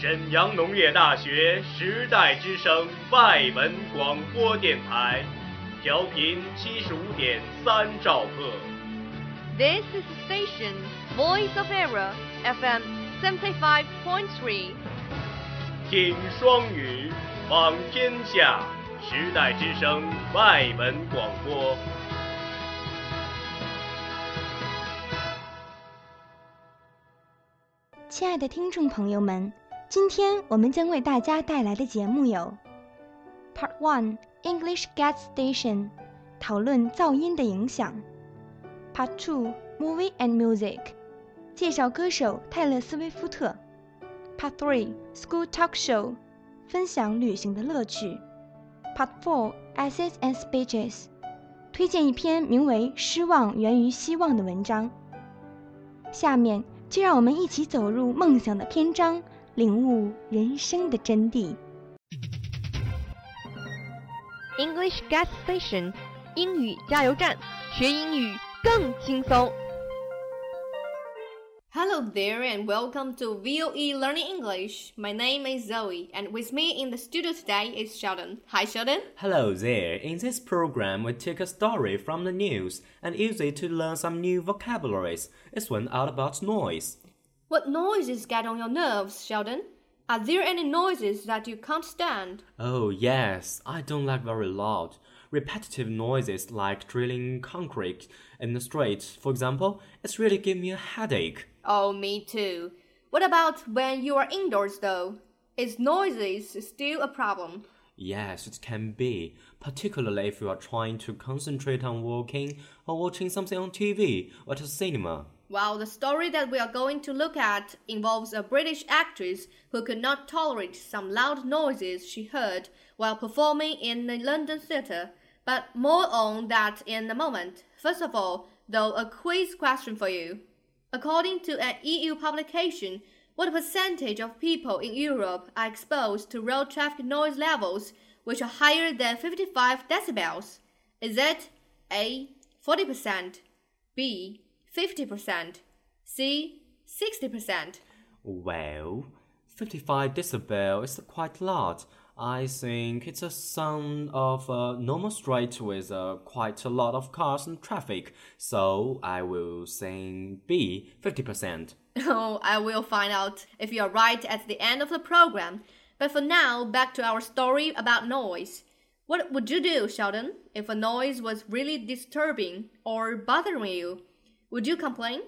沈阳农业大学时代之声外文广播电台，调频七十五点三兆赫。This is the station Voice of Era FM seventy five point three 听双语，望天下，时代之声外文广播。亲爱的听众朋友们，今天我们将为大家带来的节目有：Part One English Gas Station，讨论噪音的影响；Part Two Movie and Music，介绍歌手泰勒·斯威夫特；Part Three School Talk Show，分享旅行的乐趣；Part Four Essays and Speeches，推荐一篇名为《失望源于希望》的文章。下面。就让我们一起走入梦想的篇章，领悟人生的真谛。 English Gas Station，英语加油站，学英语更轻松。 Hello there and welcome to VOE Learning English. My name is Zoe and with me in the studio today is Sheldon. Hi Sheldon. Hello there. In this program, we take a story from the news and use it to learn some new vocabularies. This one all about noise. What noises get on your nerves, Sheldon? Are there any noises that you can't stand? Oh, yes, I don't like very loud, repetitive noises like drilling concrete in the street, for example. It's really give me a headache. Oh, me too. What about when you are indoors though? Is noises still a problem? Yes, it can be, particularly if you are trying to concentrate on working or watching something on TV or at a cinema. Well, the story that we are going to look at involves a British actress who could not tolerate some loud noises she heard while performing in a London theatre. But more on that in a moment. First of all, though, a quiz question for you. According to an EU publication, what percentage of people in Europe are exposed to road traffic noise levels which are higher than 55 decibels? Is it A. 40%, B. 50%, C. 60%? Well, 55 decibel is quite loud. I think it's a sound of a normal street with uh, quite a lot of cars and traffic, so I will say B, 50%. Oh, I will find out if you're right at the end of the program. But for now, back to our story about noise. What would you do, Sheldon, if a noise was really disturbing or bothering you? Would you complain?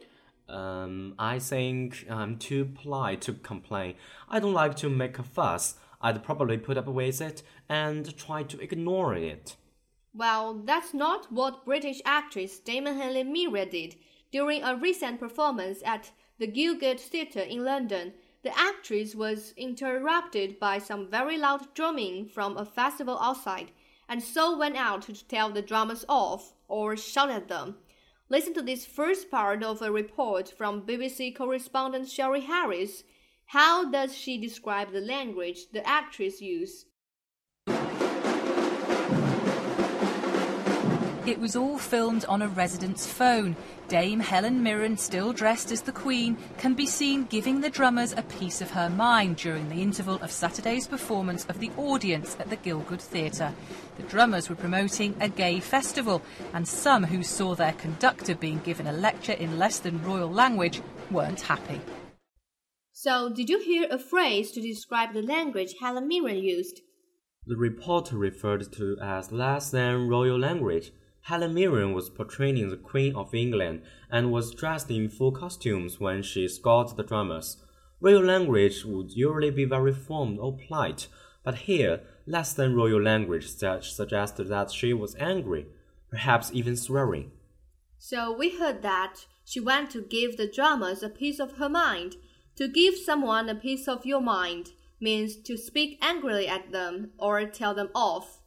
Um, I think I'm too polite to complain. I don't like to make a fuss. I'd probably put up with it and try to ignore it. Well, that's not what British actress Dame Helen Mirren did during a recent performance at the Gielgud Theatre in London. The actress was interrupted by some very loud drumming from a festival outside, and so went out to tell the drummers off or shout at them. Listen to this first part of a report from BBC correspondent Sherry Harris. How does she describe the language the actress used? It was all filmed on a resident's phone. Dame Helen Mirren, still dressed as the Queen, can be seen giving the drummers a piece of her mind during the interval of Saturday's performance of the audience at the Gielgud Theatre. The drummers were promoting a gay festival, and some who saw their conductor being given a lecture in less than royal language weren't happy. So, did you hear a phrase to describe the language Helen Mirren used? The reporter referred to as less than royal language. Helen Mirren was portraying the Queen of England and was dressed in full costumes when she scolded the dramas. Royal language would usually be very formal or polite, but here, less than royal language suggested that she was angry, perhaps even swearing. So we heard that she went to give the dramas a piece of her mind. To give someone a piece of your mind means to speak angrily at them or tell them off.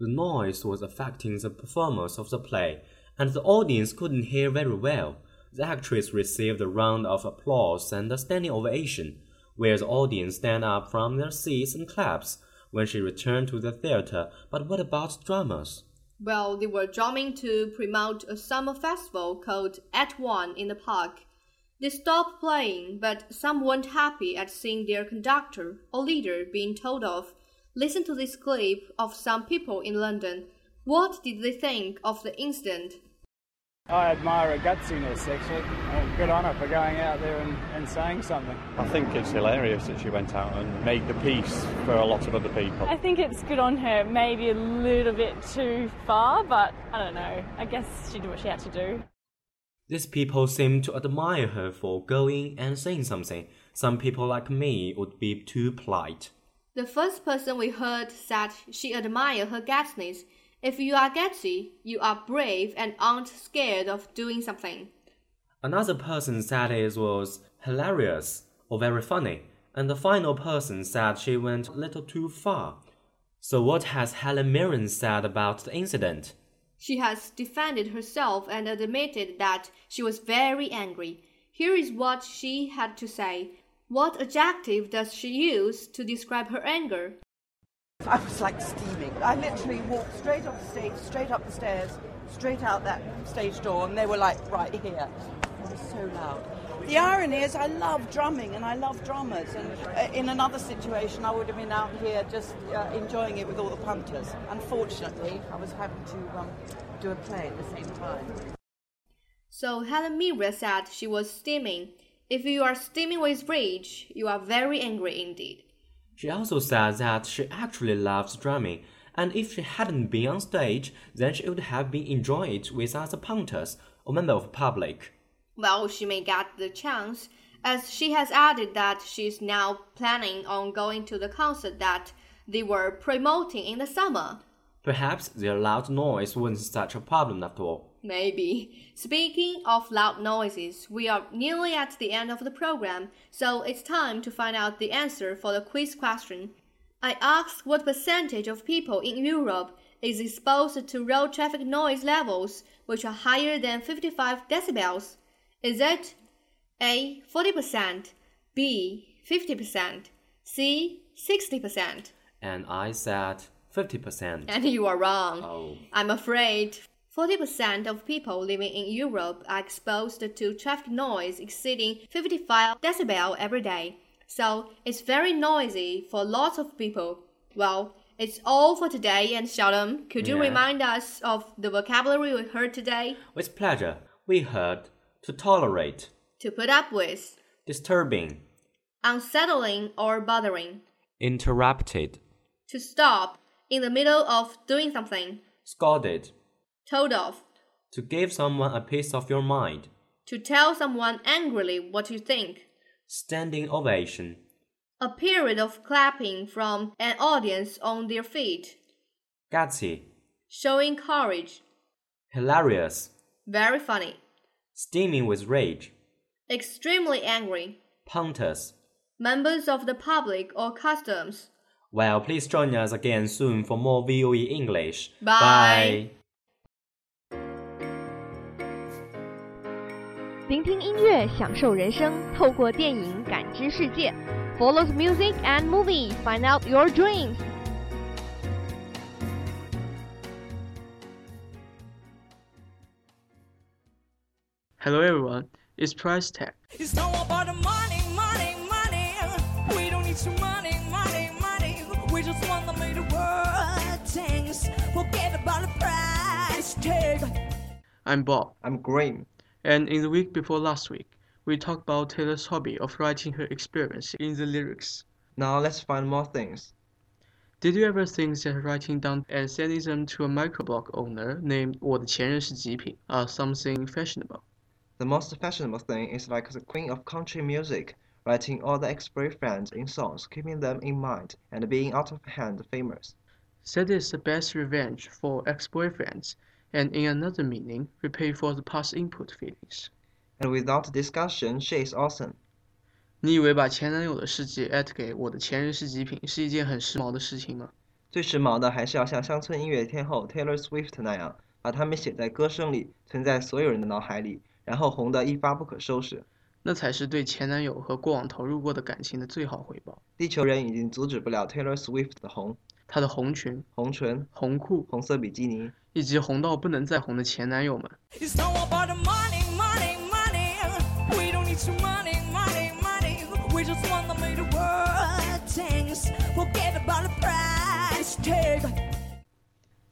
The noise was affecting the performance of the play, and the audience couldn't hear very well. The actress received a round of applause and a standing ovation, where the audience stand up from their seats and claps when she returned to the theater. But what about drummers? Well, they were drumming to promote a summer festival called At One in the park. They stopped playing, but some weren't happy at seeing their conductor or leader being told off. Listen to this clip of some people in London. What did they think of the incident? I admire her gutsiness, actually. Uh, good on her for going out there and, and saying something. I think it's hilarious that she went out and made the peace for a lot of other people. I think it's good on her, maybe a little bit too far, but I don't know. I guess she did what she had to do. These people seem to admire her for going and saying something. Some people like me would be too polite. The first person we heard said she admired her gutsness. If you are gutsy, you are brave and aren't scared of doing something. Another person said it was hilarious or very funny, and the final person said she went a little too far. So, what has Helen Mirren said about the incident? She has defended herself and admitted that she was very angry. Here is what she had to say. What adjective does she use to describe her anger? I was like steaming. I literally walked straight off the stage, straight up the stairs, straight out that stage door, and they were like right here. It was so loud. The irony is, I love drumming and I love drummers. And uh, in another situation, I would have been out here just uh, enjoying it with all the punters. Unfortunately, I was having to um, do a play at the same time. So Helen Mirren said she was steaming. If you are steaming with rage, you are very angry indeed. She also said that she actually loves drumming, and if she hadn't been on stage, then she would have been enjoying it with other punters or members of the public. Well, she may get the chance, as she has added that she's now planning on going to the concert that they were promoting in the summer. Perhaps their loud noise wasn't such a problem after all. Maybe. Speaking of loud noises, we are nearly at the end of the program, so it's time to find out the answer for the quiz question. I asked what percentage of people in Europe is exposed to road traffic noise levels which are higher than 55 decibels. Is it A 40%, B 50%, C 60%? And I said 50%. And you are wrong. Oh. I'm afraid 40% of people living in Europe are exposed to traffic noise exceeding 55 decibel every day. So it's very noisy for lots of people. Well, it's all for today, and Sheldon, could you Yeah. remind us of the vocabulary we heard today? With pleasure, we heard to tolerate, To put up with, disturbing, unsettling or bothering, interrupted, to stop in the middle of doing something, scolded, told off, to give someone a piece of your mind, to tell someone angrily what you think. standing ovation, A period of clapping from an audience on their feet, gutsy, showing courage, hilarious, very funny, steaming with rage, extremely angry, punters. members of the public or customs. Well, please join us again soon for more VOE English. Bye. 聆听音乐，享受人生，透过电影感知世界。Follow the music and movie, find out your dreams. Hello everyone, it's Price Tag. It's not about the money, money, money. We don't need some money, money, money. We just want to make the world change. Forget about the price tag. I'm Bob, I'm Graham. and in the week before last week, we talked about Taylor's hobby of writing her experience in the lyrics. Now let's find more things. Did you ever think that writing down and sending them to a microblog owner named 我的前任是极品 are something fashionable? The most fashionable thing is like the queen of country music, writing all the ex-boyfriends in songs, keeping them in mind, and being out of hand famous. That is the best revenge for ex-boyfriends, and in another meaning, repay for the past input feelings. And without discussion, she is awesome. 你以为把前男友的事迹艾特给我的前任是极品是一件很时髦的事情吗？最时髦的还是要像乡村音乐天后 Taylor Swift 那样，把它们写在歌声里，存在所有人的脑海里，然后红得一发不可收拾。那才是对前男友和过往投入过的感情的最好回报。地球人已经阻止不了 Taylor Swift 的红，她的红裙、红唇、红裤红色比基尼。以及红到不能再红的前男友们。 It's not about the money, money, money. We don't need need some money, money, money. We just want to make the world things. Forget about the price tag.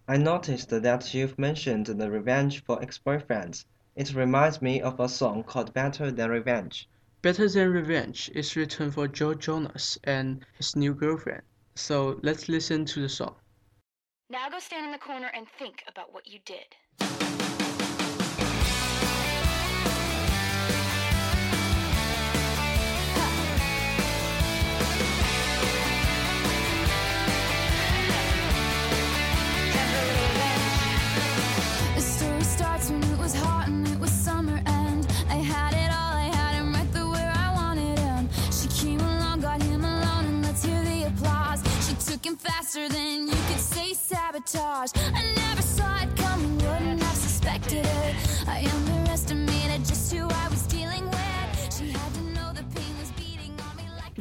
I noticed that you've mentioned the revenge for ex-boyfriends. It reminds me of a song called Better Than Revenge. Better Than Revenge is written for Joe Jonas and his new girlfriend. So let's listen to the song. Now go stand in the corner and think about what you did.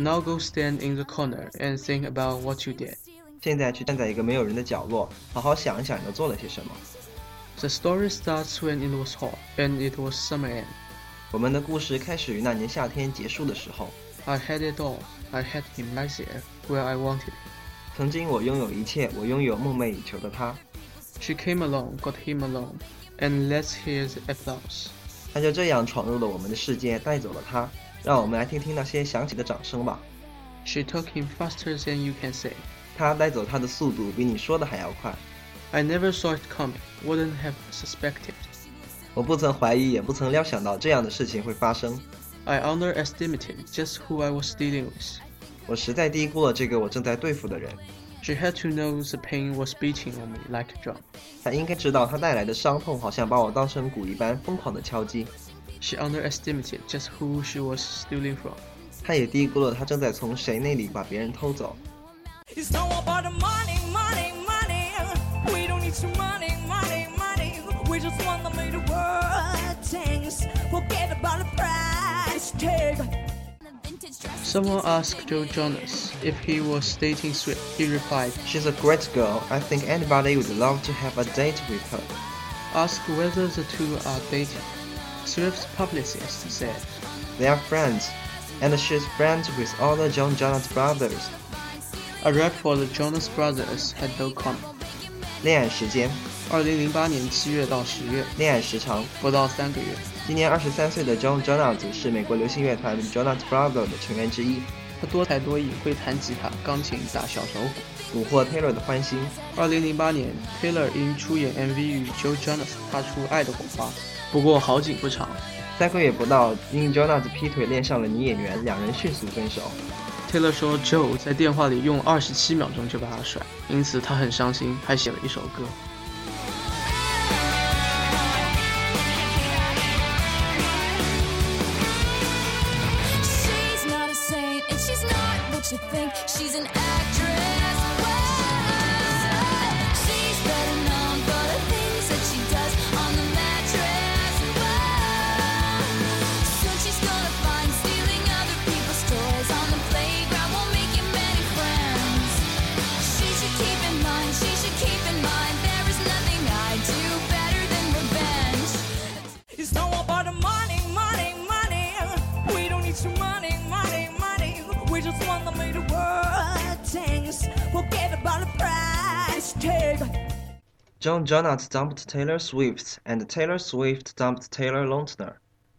Now go stand in the corner and think about what you did. 现在去站在一个没有人的角落，好好想一想你都做了些什么。 The story starts when it was hot and it was summer end. 我们的故事开始于那年夏天结束的时候。 I had it all. I had him right there where I wanted him. 曾经我拥有一切，我拥有梦寐以求的他。 She came along, got him alone, and let's hear the applause. 他就这样闯入了我们的世界，带走了他。 让我们来听听那些响起的掌声吧。She took him faster than you can say. 他带走他的速度比你说的还要快。I never saw it coming, wouldn't have suspected. 我不曾怀疑，也不曾料想到这样的事情会发生。I underestimated just who I was dealing with. 我实在低估了这个我正在对付的人。She had to know the pain was beating on me like a drum. 她应该知道她带来的伤痛好像把我当成鼓一般疯狂的敲击。She underestimated just who she was stealing from. 他也低估了他正在从谁那里把别人偷走。 It's not about the money, money, money. We don't need some money, money, money. We just want to make the world things. Forget about the price tag. Someone asked Joe Jonas if he was dating Swift. He replied, She's a great girl. I think anybody would love to have a date with her. Asked whether the two are dating. Swift's publicist said, They are friends, and she's friends with all the John Jonas brothers. A rap for the Jonas Brothers had no comment. 恋爱时间，二零零八年七月到十月，恋爱时长不到三个月。今年二十三岁的 John Jonas 是美国流行乐团 Jonas Brothers 的成员之一。他多才多艺，会弹吉他、钢琴、打小手鼓，虏获 Taylor 的欢心。二零零八年，Taylor 因出演 MV 与 Joe Jonas 擦出爱的火花。 不过好景不长，三个月不到，因 Jonas 劈腿恋上了女演员，两人迅速分手。Taylor 说，Joe 在电话里用二十七秒钟就把他甩，因此他很伤心，还写了一首歌。Things. Forget about the price tag. John Jonas dumped Taylor Swift, and Taylor Swift dumped Taylor Lautner.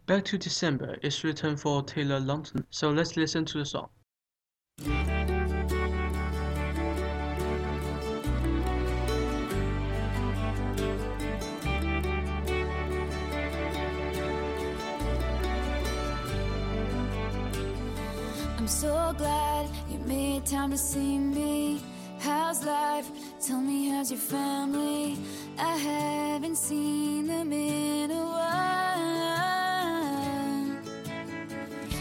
Back to December is written for Taylor Lautner, so let's listen to the song. I'm so glad made time to see me. How's life? Tell me, how's your family? I haven't seen them in a while.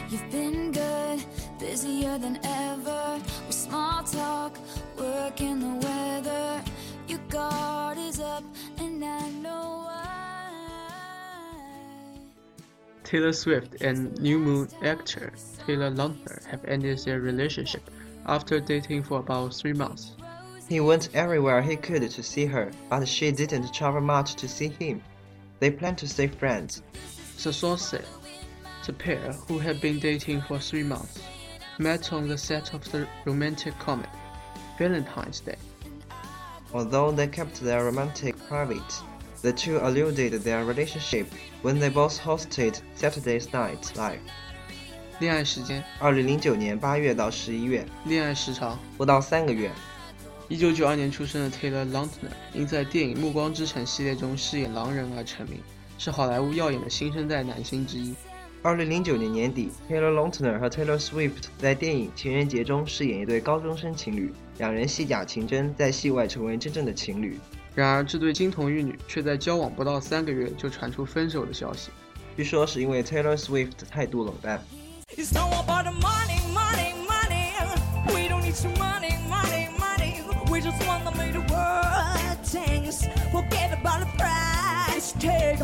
You've been good, busier than ever. Taylor Swift and New Moon actor Taylor Lautner have ended their relationship after dating for about three months. He went everywhere he could to see her, but she didn't travel much to see him. They plan to stay friends. The source said, The pair, who had been dating for three months, met on the set of the romantic comedy Valentine's Day. Although they kept their romantic private, the two alluded their relationship when they both hosted Saturday's Night Live. 恋爱时间，二零零九年八月到十一月，恋爱时长不到三个月。一九九二年出生的 Taylor Lautner 因在电影《暮光之城》系列中饰演狼人而成名，是好莱坞耀眼的新生代男星之一。二零零九年年底，Taylor Lautner 和 Taylor Swift 在电影《情人节》中饰演一对高中生情侣，两人戏假情真，在戏外成为真正的情侣。然而，这对金童玉女却在交往不到三个月就传出分手的消息。据说是因为 Taylor Swift 态度冷淡。It's not about the money, money, money. We don't need some money, money, money. We just want to make the world dance. Forget about the price tag.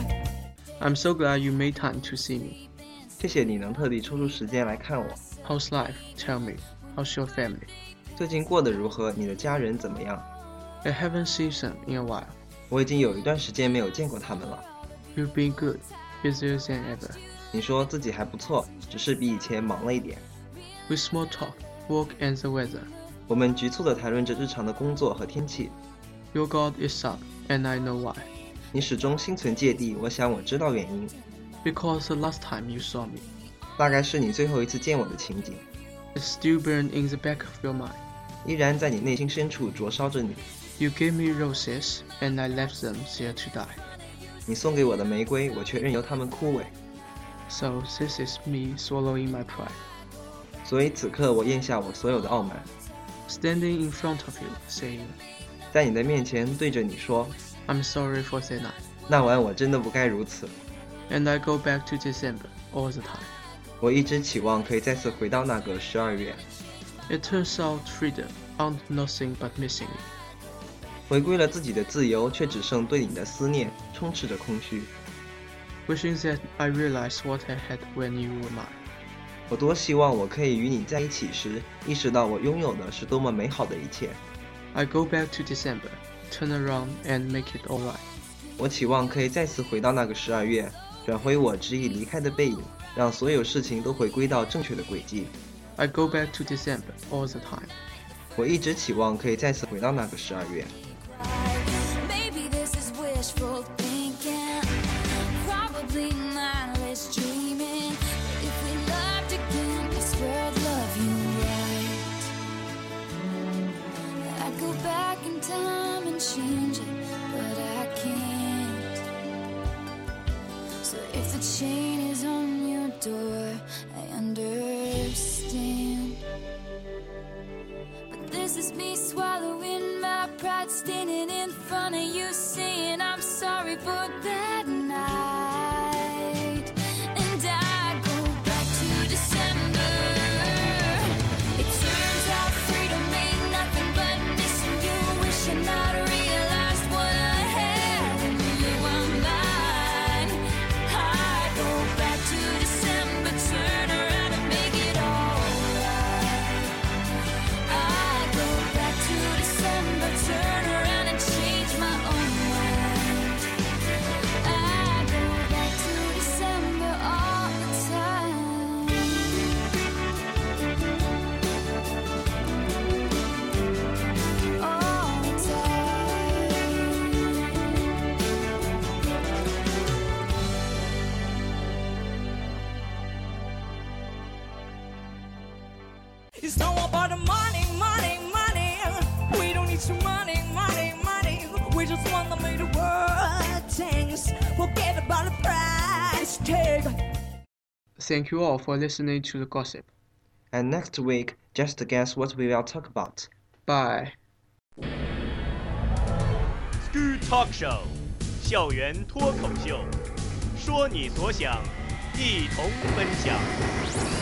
I'm so glad you made time to see me. 谢谢你能特地抽出时间来看我。How's life? Tell me. How's your family? 最近过得如何？你的家人怎么样？I haven't seen them in a while. 我已经有一段时间没有见过他们了。You've been good, busier than ever. 你说自己还不错，只是比以前忙了一点。We small talk, work and the weather. 我们局促地谈论着日常的工作和天气。Your God is up, and I know why. 你始终心存芥蒂，我想我知道原因。Because the last time you saw me, 大概是你最后一次见我的情景，It's still burning in the back of your mind. 依然在你内心深处灼烧着你。You gave me roses, and I left them there to die. 你送给我的玫瑰，我却任由它们枯萎。 So this is me swallowing my pride. 所以此刻我咽下我所有的傲慢， Standing in front of you, saying, 在你的面前对着你说， I'm sorry for that night. 那晚我真的不该如此。 And I go back to December all the time. 我一直期望可以再次回到那个十二月。 It turns out freedom aren't nothing but missing you. 回归了自己的自由，却只剩对你的思念，充斥着空虚。Wishing that I realized what I had when you were mine. 我多希望我可以与你在一起时，意识到我拥有的是多么美好的一切。I go back to December, turn around and make it all right 我期望可以再次回到那个十二月，转回我执意离开的背影，让所有事情都回归到正确的轨迹。I go back to December all the time. 我一直期望可以再次回到那个十二月。Me swallowing my pride, standing in front of you, saying I'm sorry for that Thank you all for listening to the gossip. And next week, just guess what we will talk about. Bye. School Talk Show，校园脱口秀，说你所想，一同分享。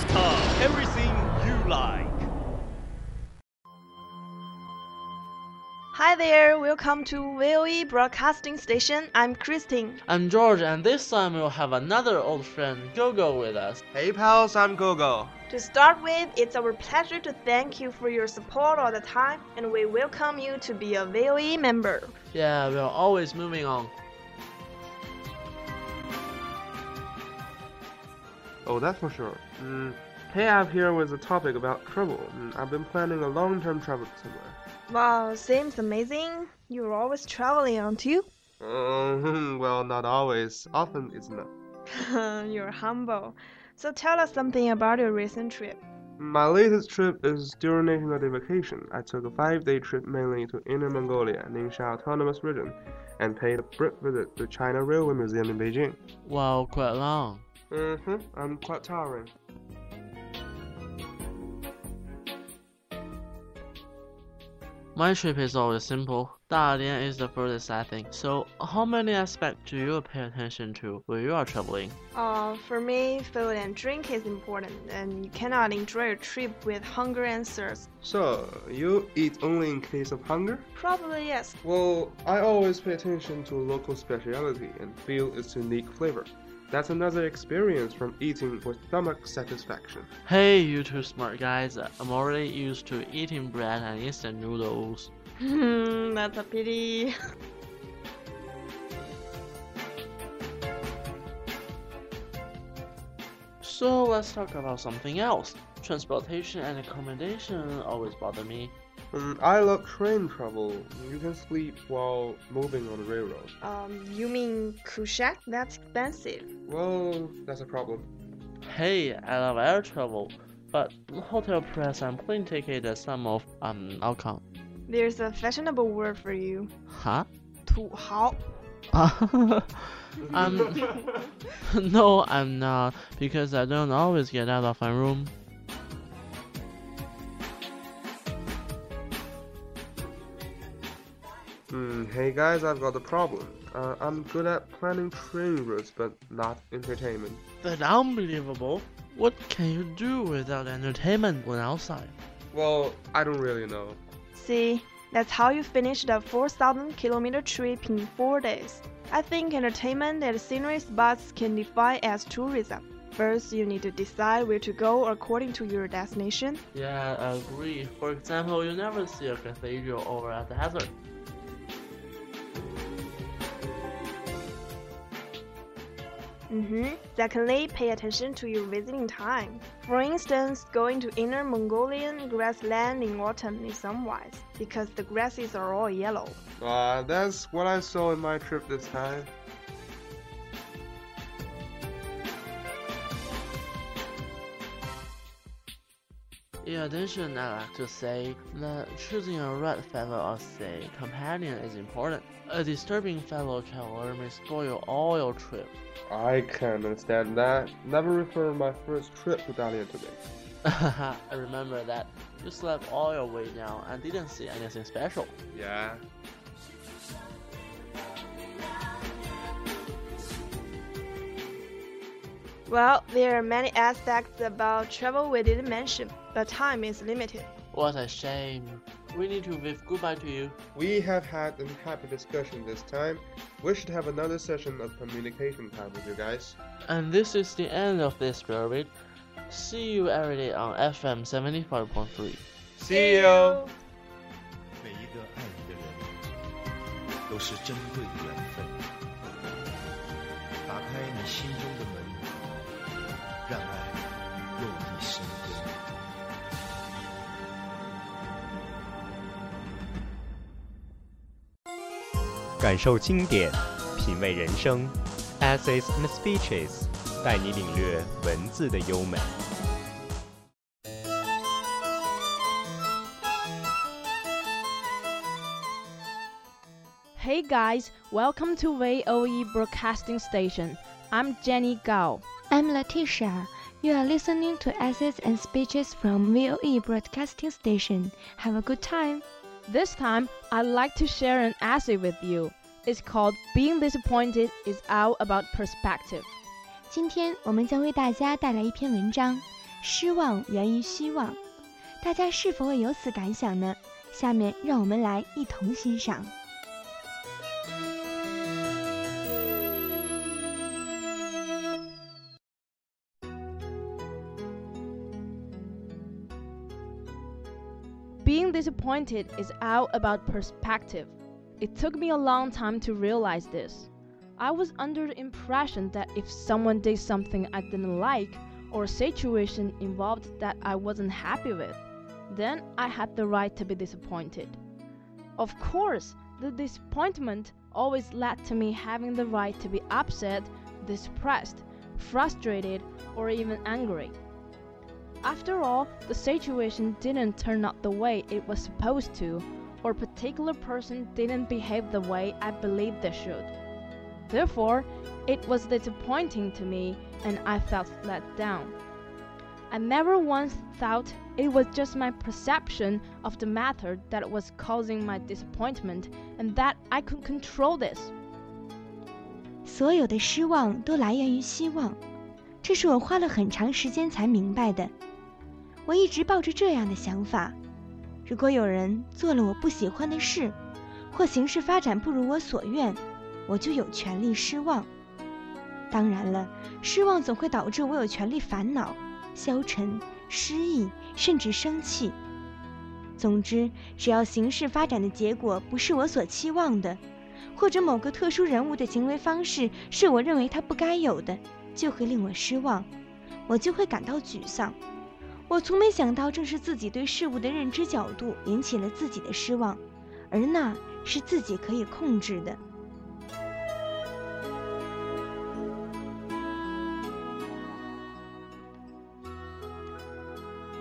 Talk everything you like。 Hi there, welcome to VOE Broadcasting Station. I'm Christine. I'm George, and this time we'll have another old friend, Gogo, with us. Hey pals, I'm Gogo. To start with, it's our pleasure to thank you for your support all the time, and we welcome you to be a VOE member. Yeah, we're always moving on. Oh, that's for sure. Mm, hey, I'm here with a topic about travel. Mm, I've been planning a long-term travel somewhere. Wow, seems amazing. You're always traveling, aren't you? Um, well, not always. Often it's not. You're humble. So tell us something about your recent trip. My latest trip is during National Day vacation. I took a five-day trip mainly to Inner Mongolia, Ningxia Autonomous Region, and paid a brief visit to China Railway Museum in Beijing. Wow, quite long. Mm-hmm. I'm quite tiring. My trip is always simple. Dalian is the furthest I think. So, how many aspects do you pay attention to when you are traveling? Uh, for me, food and drink is important, and you cannot enjoy a trip with hunger and thirst. So, you eat only in case of hunger? Probably yes. Well, I always pay attention to local speciality and feel its unique flavor. That's another experience from eating for stomach satisfaction. Hey, you two smart guys. I'm already used to eating bread and instant noodles. Hmm, that's a pity. So let's talk about something else. Transportation and accommodation always bother me. Um, I love train travel. You can sleep while moving on the railroad. Um, you mean Kushak? That's expensive. Well, that's a problem. Hey, I love air travel, but hotel price and plane ticket are some of um outcome. There's a fashionable word for you. Huh? 土豪. um, no, I'm not, because I don't always get out of my room. Hey guys, I've got a problem. Uh, I'm good at planning train routes, but not entertainment. That's unbelievable. What can you do without entertainment when outside? Well, I don't really know. See, that's how you finish the 4,000 kilometer trip in four days. I think entertainment and scenery spots can define as tourism. First, you need to decide where to go according to your destination. Yeah, I agree. For example, you never see a cathedral over a desert. Mm-hmm. Secondly, pay attention to your visiting time. For instance, going to inner Mongolian grassland in autumn is unwise because the grasses are all yellow. Uh, that's what I saw in my trip this time. Addition, I like to say that choosing a right fellow or say companion is important. A disturbing fellow traveler may spoil all your trip. I can understand that. Never refer my first trip to Dalian to me. I remember that you slept all your way down and didn't see anything special. Yeah. Well, there are many aspects about travel we didn't mention, but time is limited. What a shame. We need to wave goodbye to you. We have had a happy discussion this time. We should have another session of communication time with you guys. And this is the end of this period. See you every day on FM 75.3. See you! 每一个爱你的人，都是珍贵的缘分。打开你心中 感受经典，品味人生，Essays and Speeches，带你领略文字的优美。 Hey guys, welcome to VOE Broadcasting Station. I'm Jenny Gao. I'm Letitia. You are listening to essays and speeches from VOE Broadcasting Station. Have a good time. This time, I'd like to share an essay with you. It's called Being Disappointed is All About Perspective. 今天我们将为大家带来一篇文章，失望源于希望。大家是否也有此感想呢？下面让我们来一同欣赏。 Disappointed is all about perspective. It took me a long time to realize this. I was under the impression that if someone did something I didn't like, or a situation involved that I wasn't happy with, then I had the right to be disappointed. Of course, the disappointment always led to me having the right to be upset, depressed, frustrated, or even angry. After all, the situation didn't turn out the way it was supposed to, or a particular person didn't behave the way I believed they should. Therefore, it was disappointing to me and I felt let down. I never once thought it was just my perception of the matter that was causing my disappointment and that I could control this. 所有的失望都来源于希望，这是我花了很长时间才明白的。 我一直抱着这样的想法：如果有人做了我不喜欢的事，或形势发展不如我所愿，我就有权利失望。当然了，失望总会导致我有权利烦恼、消沉、失意，甚至生气。总之，只要形势发展的结果不是我所期望的，或者某个特殊人物的行为方式是我认为他不该有的，就会令我失望，我就会感到沮丧。我从没想到，正是自己对事物的认知角度引起了自己的失望，而那是自己可以控制的。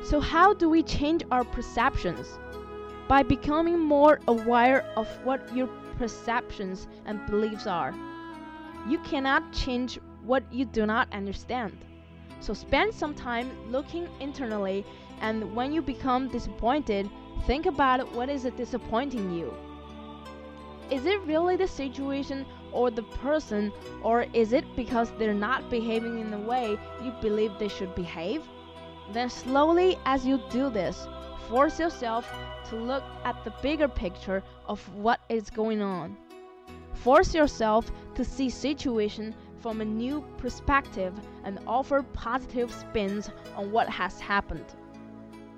So, how do we change our perceptions? By becoming more aware of what your perceptions and beliefs are. You cannot change what you do not understand. So, spend some time looking internally, and when you become disappointed, think about what is disappointing you. Is it really the situation or the person, or is it because they're not behaving in the way you believe they should behave? Then, slowly as you do this, force yourself to look at the bigger picture of what is going on. Force yourself to see situation from a new perspective and offer positive spins on what has happened.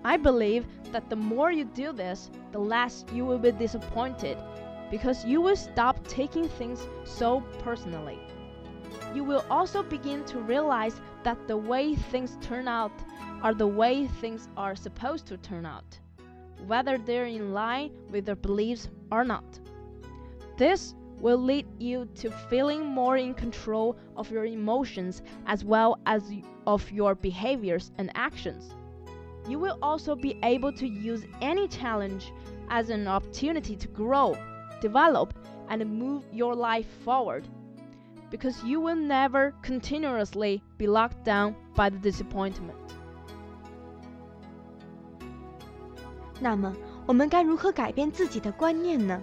I believe that the more you do this, the less you will be disappointed because you will stop taking things so personally. You will also begin to realize that the way things turn out are the way things are supposed to turn out, whether they're in line with your beliefs or not. This will lead you to feeling more in control of your emotions as well as of your behaviors and actions. You will also be able to use any challenge as an opportunity to grow, develop, and move your life forward because you will never continuously be locked down by the disappointment. 那么，我们该如何改变自己的观念呢？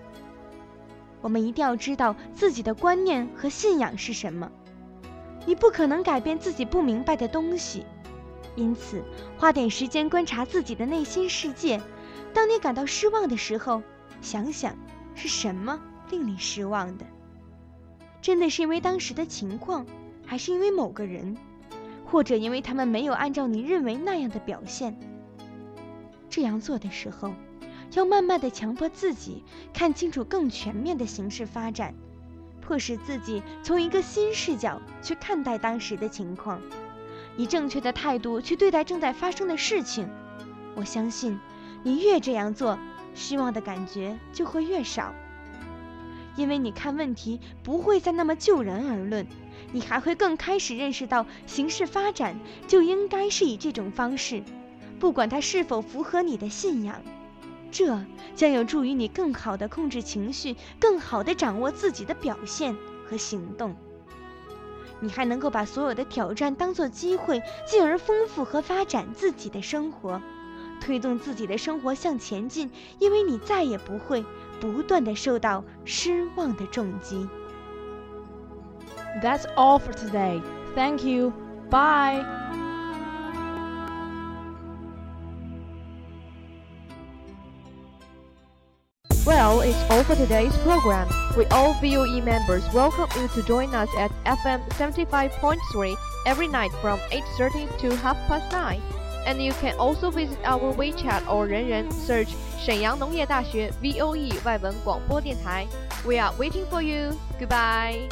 我们一定要知道自己的观念和信仰是什么。你不可能改变自己不明白的东西，因此花点时间观察自己的内心世界。当你感到失望的时候，想想是什么令你失望的？真的是因为当时的情况，还是因为某个人，或者因为他们没有按照你认为那样的表现？这样做的时候，要慢慢的强迫自己看清楚更全面的形势发展，迫使自己从一个新视角去看待当时的情况，以正确的态度去对待正在发生的事情。我相信，你越这样做，失望的感觉就会越少，因为你看问题不会再那么就人而论，你还会更开始认识到形势发展就应该是以这种方式。不管它是否符合你的信仰，这将有助于你更好地控制情绪，更好地掌握自己的表现和行动。你还能够把所有的挑战当作机会，进而丰富和发展自己的生活，推动自己的生活向前进。因为你再也不会不断地受到失望的重击。That's all for today. Thank you. Bye. Well, it's all for today's program. We all VOE members welcome you to join us at FM 75.3 every night from 8.30 to half past 9. And you can also visit our WeChat or 人人 search 沈阳农业大学 VOE 外文广播电台. We are waiting for you. Goodbye.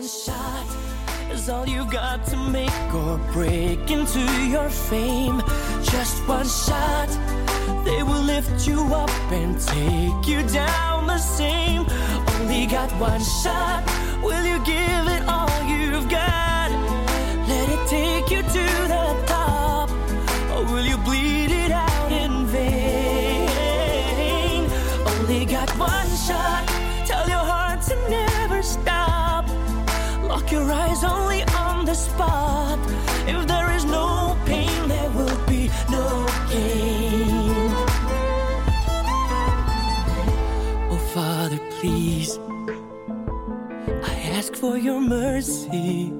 shot is all you've got to make or break into your fame. Just one shot, they will lift you up and take you down the same. Only got one shot, will you give it all you've got? Let it take you to the top, or will you bleed it out in vain? Only got one shot, tell your heart to never stop. Your eyes only on the spot. If there is no pain, there will be no gain. Oh, Father, please, I ask for your mercy.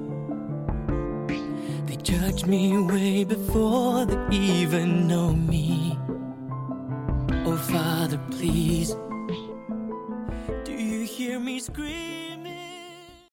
They judge me way before they even know me. Oh, Father, please, do you hear me scream?